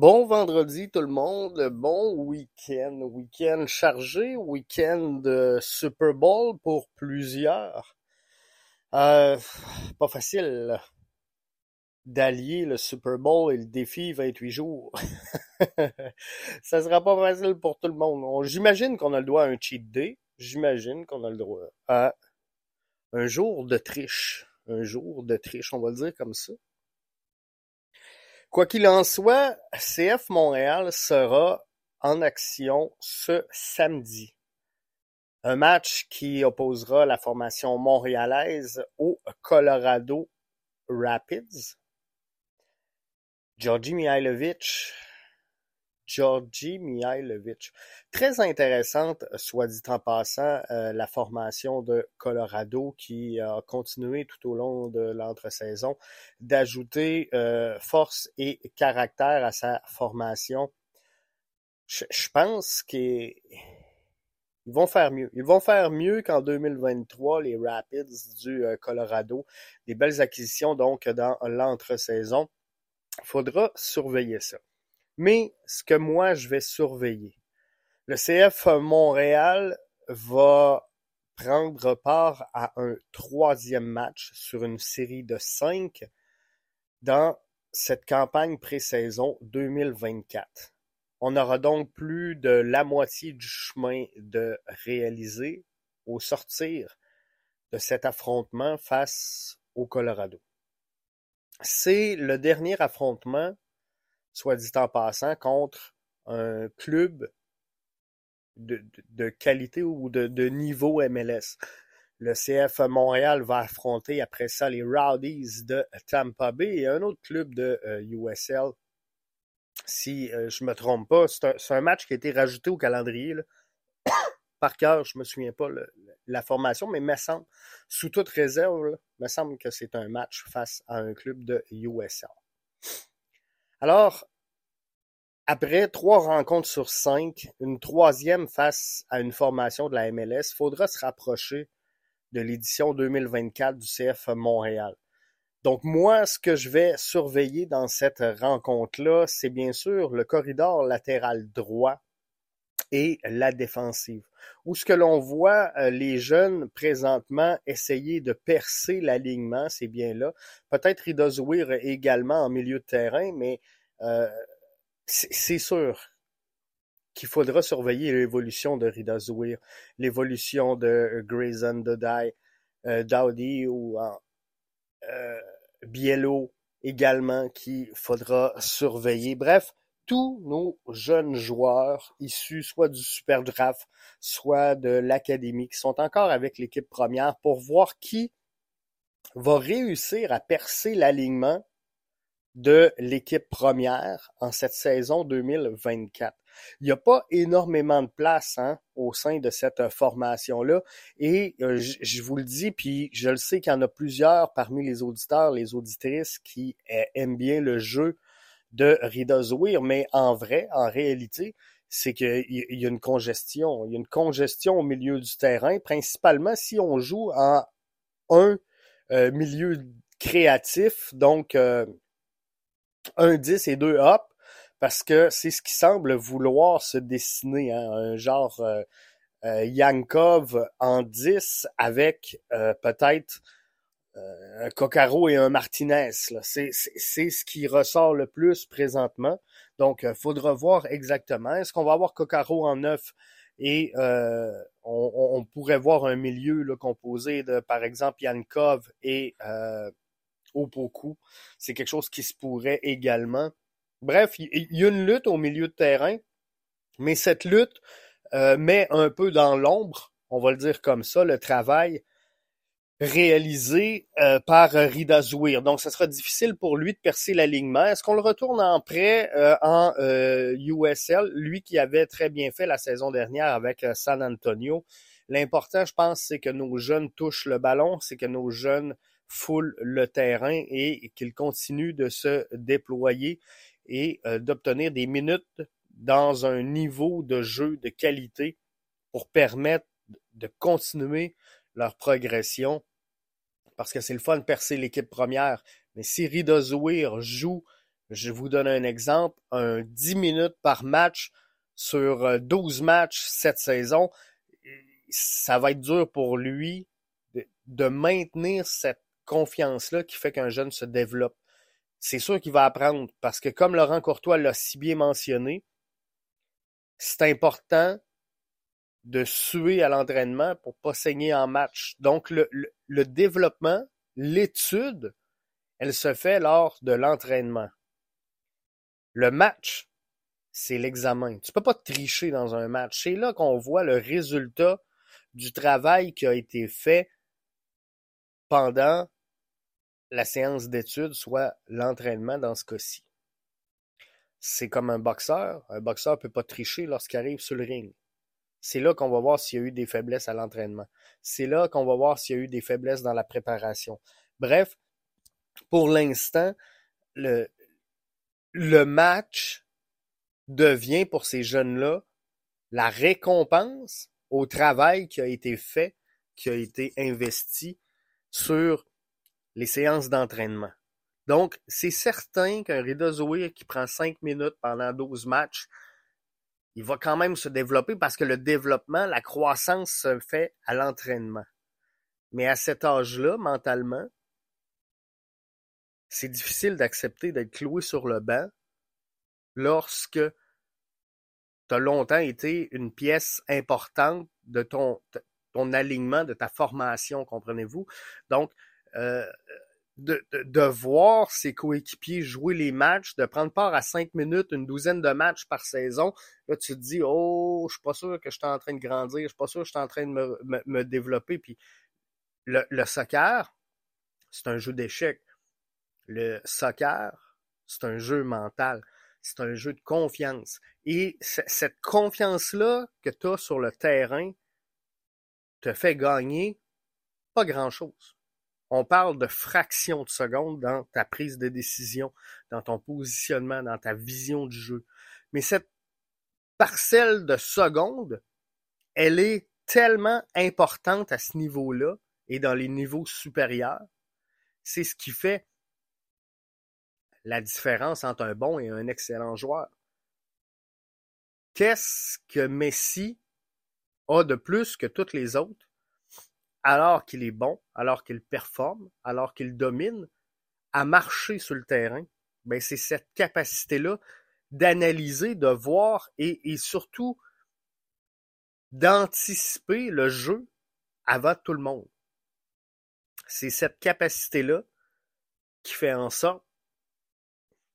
Bon vendredi tout le monde, bon week-end, week-end chargé, week-end de Super Bowl pour plusieurs. Euh, pas facile d'allier le Super Bowl et le défi 28 jours. Ça sera pas facile pour tout le monde. J'imagine qu'on a le droit à un cheat day. J'imagine qu'on a le droit à un jour de triche. Un jour de triche, on va le dire comme ça. Quoi qu'il en soit, CF Montréal sera en action ce samedi. Un match qui opposera la formation montréalaise au Colorado Rapids. Georgi Mihailovic Georgi Mihailovic. Très intéressante, soit dit en passant, euh, la formation de Colorado qui a continué tout au long de l'entre-saison d'ajouter euh, force et caractère à sa formation. Je, pense qu'ils vont faire mieux. Ils vont faire mieux qu'en 2023, les Rapids du euh, Colorado. Des belles acquisitions donc dans l'entre-saison. Faudra surveiller ça. Mais ce que moi, je vais surveiller, le CF Montréal va prendre part à un troisième match sur une série de cinq dans cette campagne pré-saison 2024. On aura donc plus de la moitié du chemin de réaliser au sortir de cet affrontement face au Colorado. C'est le dernier affrontement soit dit en passant, contre un club de, qualité ou de, niveau MLS. Le CF Montréal va affronter après ça les Rowdies de Tampa Bay et un autre club de USL. Euh, si je euh, je me trompe pas, c'est un, match qui a été rajouté au calendrier. Par cœur, je me souviens pas la formation, mais me semble, sous toute réserve, me semble que c'est un match face à un club de USL. Alors, après trois rencontres sur cinq, une troisième face à une formation de la MLS, faudra se rapprocher de l'édition 2024 du CF Montréal. Donc moi, ce que je vais surveiller dans cette rencontre-là, c'est bien sûr le corridor latéral droit et la défensive. Où ce que l'on voit euh, les jeunes présentement essayer de percer l'alignement, c'est bien là. Peut-être Rida également en milieu de terrain, mais euh, c'est sûr qu'il faudra surveiller l'évolution de Rida Zouir, l'évolution de Grayson Dodai, euh, Dowdy ou euh, Biello également qu'il faudra surveiller. Bref, tous nos jeunes joueurs issus soit du Super Draft, soit de l'Académie, qui sont encore avec l'équipe première pour voir qui va réussir à percer l'alignement de l'équipe première en cette saison 2024. Il n'y a pas énormément de place hein, au sein de cette formation-là. Et euh, je vous le dis, puis je le sais qu'il y en a plusieurs parmi les auditeurs, les auditrices qui euh, aiment bien le jeu de Rida Zouir, mais en vrai, en réalité, c'est qu'il y a une congestion. Il y a une congestion au milieu du terrain, principalement si on joue en un euh, milieu créatif, donc un 10 et deux hop parce que c'est ce qui semble vouloir se dessiner, hein, un genre euh, euh, Yankov en 10 avec euh, un Coccaro et un Martinez. C'est ce qui ressort le plus présentement. Donc, il faudra voir exactement. Est-ce qu'on va avoir Coccaro en 9 et on, pourrait voir un milieu là, composé de, par exemple, Yankov et au Opoku? C'est quelque chose qui se pourrait également. Bref, il y, a une lutte au milieu de terrain, mais cette lutte euh, met un peu dans l'ombre, on va le dire comme ça, le travail réalisé euh, par Rida Zouir. Donc, ce sera difficile pour lui de percer l'alignement. Est-ce qu'on le retourne en prêt euh, en USL, lui qui avait très bien fait la saison dernière avec San Antonio? L'important, je pense, c'est que nos jeunes touchent le ballon, c'est que nos jeunes foule le terrain et qu'il continue de se déployer et euh, d'obtenir des minutes dans un niveau de jeu de qualité pour permettre de continuer leur progression. Parce que c'est le fun de percer l'équipe première. Mais si Rida joue Je vous donne un exemple, un 10 minutes par match sur 12 matchs cette saison, ça va être dur pour lui de, maintenir cette confiance-là qui fait qu'un jeune se développe. C'est sûr qu'il va apprendre parce que comme Laurent Courtois l'a si bien mentionné, c'est important de suer à l'entraînement pour pas saigner en match. Donc le, développement, l'étude, elle se fait lors de l'entraînement. Le match, c'est l'examen. Tu peux pas tricher dans un match. C'est là qu'on voit le résultat du travail qui a été fait pendant la séance d'études, soit l'entraînement dans ce cas-ci. C'est comme un boxeur. Un boxeur peut pas tricher lorsqu'il arrive sur le ring. C'est là qu'on va voir s'il y a eu des faiblesses à l'entraînement. C'est là qu'on va voir s'il y a eu des faiblesses dans la préparation. Bref, pour l'instant, le, match devient pour ces jeunes-là la récompense au travail qui a été fait, qui a été investi sur les séances d'entraînement. Donc, c'est certain qu'un Rida Zoé qui prend cinq minutes pendant 12 matchs, il va quand même se développer parce que le développement, la croissance se fait à l'entraînement. Mais à cet âge-là, mentalement, c'est difficile d'accepter d'être cloué sur le banc lorsque tu as longtemps été une pièce importante de ton, ton alignement, de ta formation, comprenez-vous? Donc, euh, de, voir ses coéquipiers jouer les matchs, de prendre part à cinq minutes, une douzaine de matchs par saison, là, tu te dis, oh, je suis pas sûr que je suis en train de grandir, je suis pas sûr que je suis en train de me développer. Puis le, le soccer, c'est un jeu d'échecs. Le soccer, c'est un jeu mental c'est un jeu de confiance. Et cette confiance-là que tu as sur le terrain te fait gagner pas grand-chose. On parle de fractions de secondes dans ta prise de décision, dans ton positionnement, dans ta vision du jeu. Mais cette parcelle de secondes, elle est tellement importante à ce niveau-là et dans les niveaux supérieurs. C'est ce qui fait la différence entre un bon et un excellent joueur. Qu'est-ce que Messi a de plus que toutes les autres? Alors qu'il est bon, alors qu'il performe, alors qu'il domine, à marcher sur le terrain? Ben, c'est cette capacité-là d'analyser, de voir et, surtout d'anticiper le jeu avant tout le monde. C'est cette capacité-là qui fait en sorte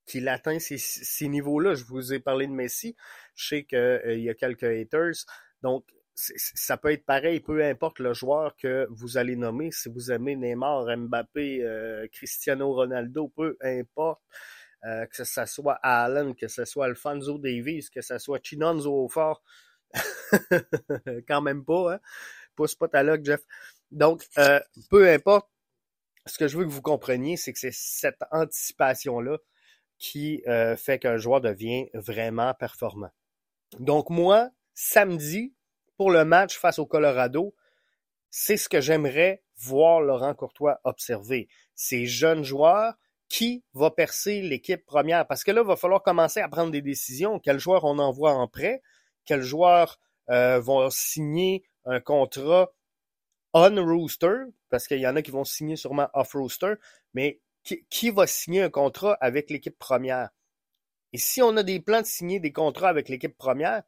qu'il atteint ces, ces niveaux-là. Je vous ai parlé de Messi. Je sais qu'il euh, y a quelques haters. Donc, ça peut être pareil, peu importe le joueur que vous allez nommer. Si vous aimez Neymar, Mbappé, euh, Cristiano Ronaldo, peu importe. Euh, que ce soit Allen, que ce soit Alfonso Davies, que ce soit Chinonzo Fort. Quand même pas, hein? Pousse pas ta loque, Jeff. Donc, peu importe, ce que je veux que vous compreniez, c'est que c'est cette anticipation-là qui euh, fait qu'un joueur devient vraiment performant. Donc moi, samedi, pour le match face au Colorado, c'est ce que j'aimerais voir Laurent Courtois observer. Ces jeunes joueurs qui va percer l'équipe première? Parce que là, il va falloir commencer à prendre des décisions. Quel joueur on envoie en prêt? Quels joueurs euh, vont signer un contrat on-rooster? Parce qu'il y en a qui vont signer sûrement off-rooster. Mais qui, va signer un contrat avec l'équipe première? Et si on a des plans de signer des contrats avec l'équipe première,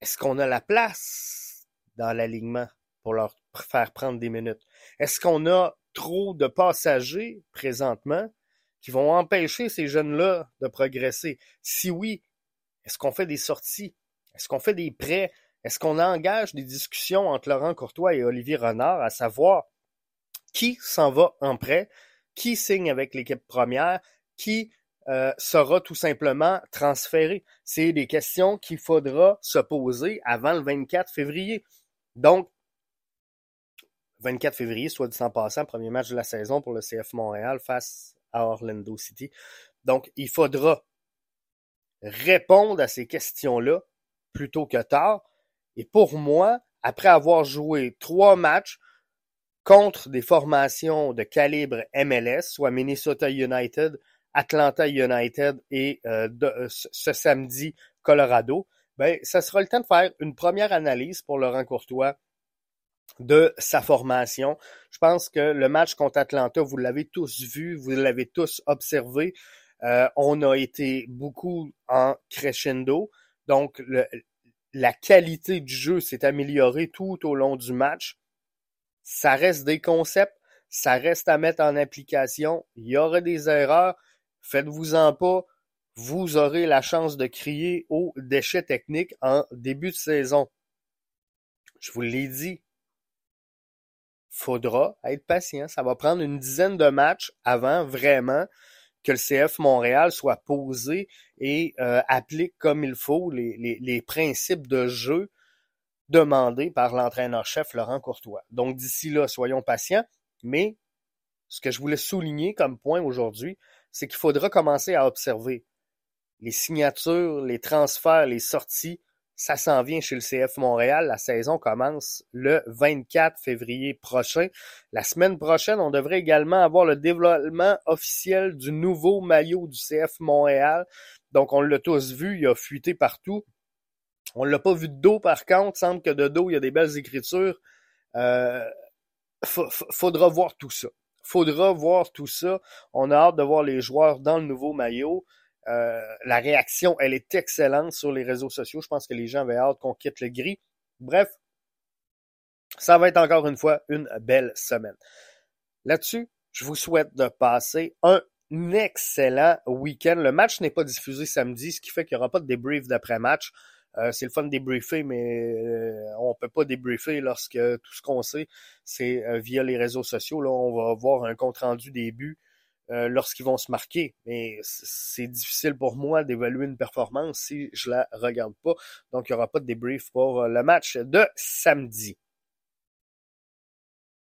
est-ce qu'on a la place dans l'alignement pour leur faire prendre des minutes? Est-ce qu'on a trop de passagers présentement qui vont empêcher ces jeunes-là de progresser? Si oui, est-ce qu'on fait des sorties? Est-ce qu'on fait des prêts? Est-ce qu'on engage des discussions entre Laurent Courtois et Olivier Renard à savoir qui s'en va en prêt, qui signe avec l'équipe première, qui euh, sera tout simplement transféré. C'est des questions qu'il faudra se poser avant le 24 février. Donc, 24 février, soit dit en passant, premier match de la saison pour le CF Montréal face à Orlando City. Donc, il faudra répondre à ces questions-là plutôt que tard. Et pour moi, après avoir joué trois matchs, contre des formations de calibre MLS, soit Minnesota United, Atlanta United et de, ce samedi Colorado, ben, ça sera le temps de faire une première analyse pour Laurent Courtois de sa formation. Je pense que le match contre Atlanta, vous l'avez tous vu, vous l'avez tous observé. Euh, on a été beaucoup en crescendo. Donc, la qualité du jeu s'est améliorée tout au long du match. Ça reste des concepts, ça reste à mettre en application. Il y aura des erreurs. Faites-vous-en pas. Vous aurez la chance de crier au déchet technique en début de saison. Je vous l'ai dit, faudra être patient. Ça va prendre une dizaine de matchs avant vraiment que le CF Montréal soit posé et euh, applique comme il faut les, principes de jeu demandés par l'entraîneur-chef Laurent Courtois. Donc d'ici là, soyons patients, mais ce que je voulais souligner comme point aujourd'hui, c'est qu'il faudra commencer à observer les signatures, les transferts, les sorties ça s'en vient chez le CF Montréal. La saison commence le 24 février prochain. La semaine prochaine, on devrait également avoir le développement officiel du nouveau maillot du CF Montréal. Donc, on l'a tous vu, il a fuité partout. On l'a pas vu de dos, par contre. Semble que de dos, il y a des belles écritures. Euh, faudra voir tout ça. Faudra voir tout ça. On a hâte de voir les joueurs dans le nouveau maillot. Euh, la réaction, elle est excellente sur les réseaux sociaux. Je pense que les gens avaient hâte qu'on quitte le gris. Bref, ça va être encore une fois une belle semaine. Là-dessus, je vous souhaite de passer un excellent week-end. Le match n'est pas diffusé samedi, ce qui fait qu'il n'y aura pas de débrief d'après-match. Euh, c'est le fun de débriefer, mais euh, on peut pas débriefer lorsque tout ce qu'on sait, c'est via les réseaux sociaux. Là, on va voir un compte-rendu des buts euh, lorsqu'ils vont se marquer. Mais c'est difficile pour moi d'évaluer une performance si je la regarde pas. Donc, il n'y aura pas de débrief pour euh, le match de samedi.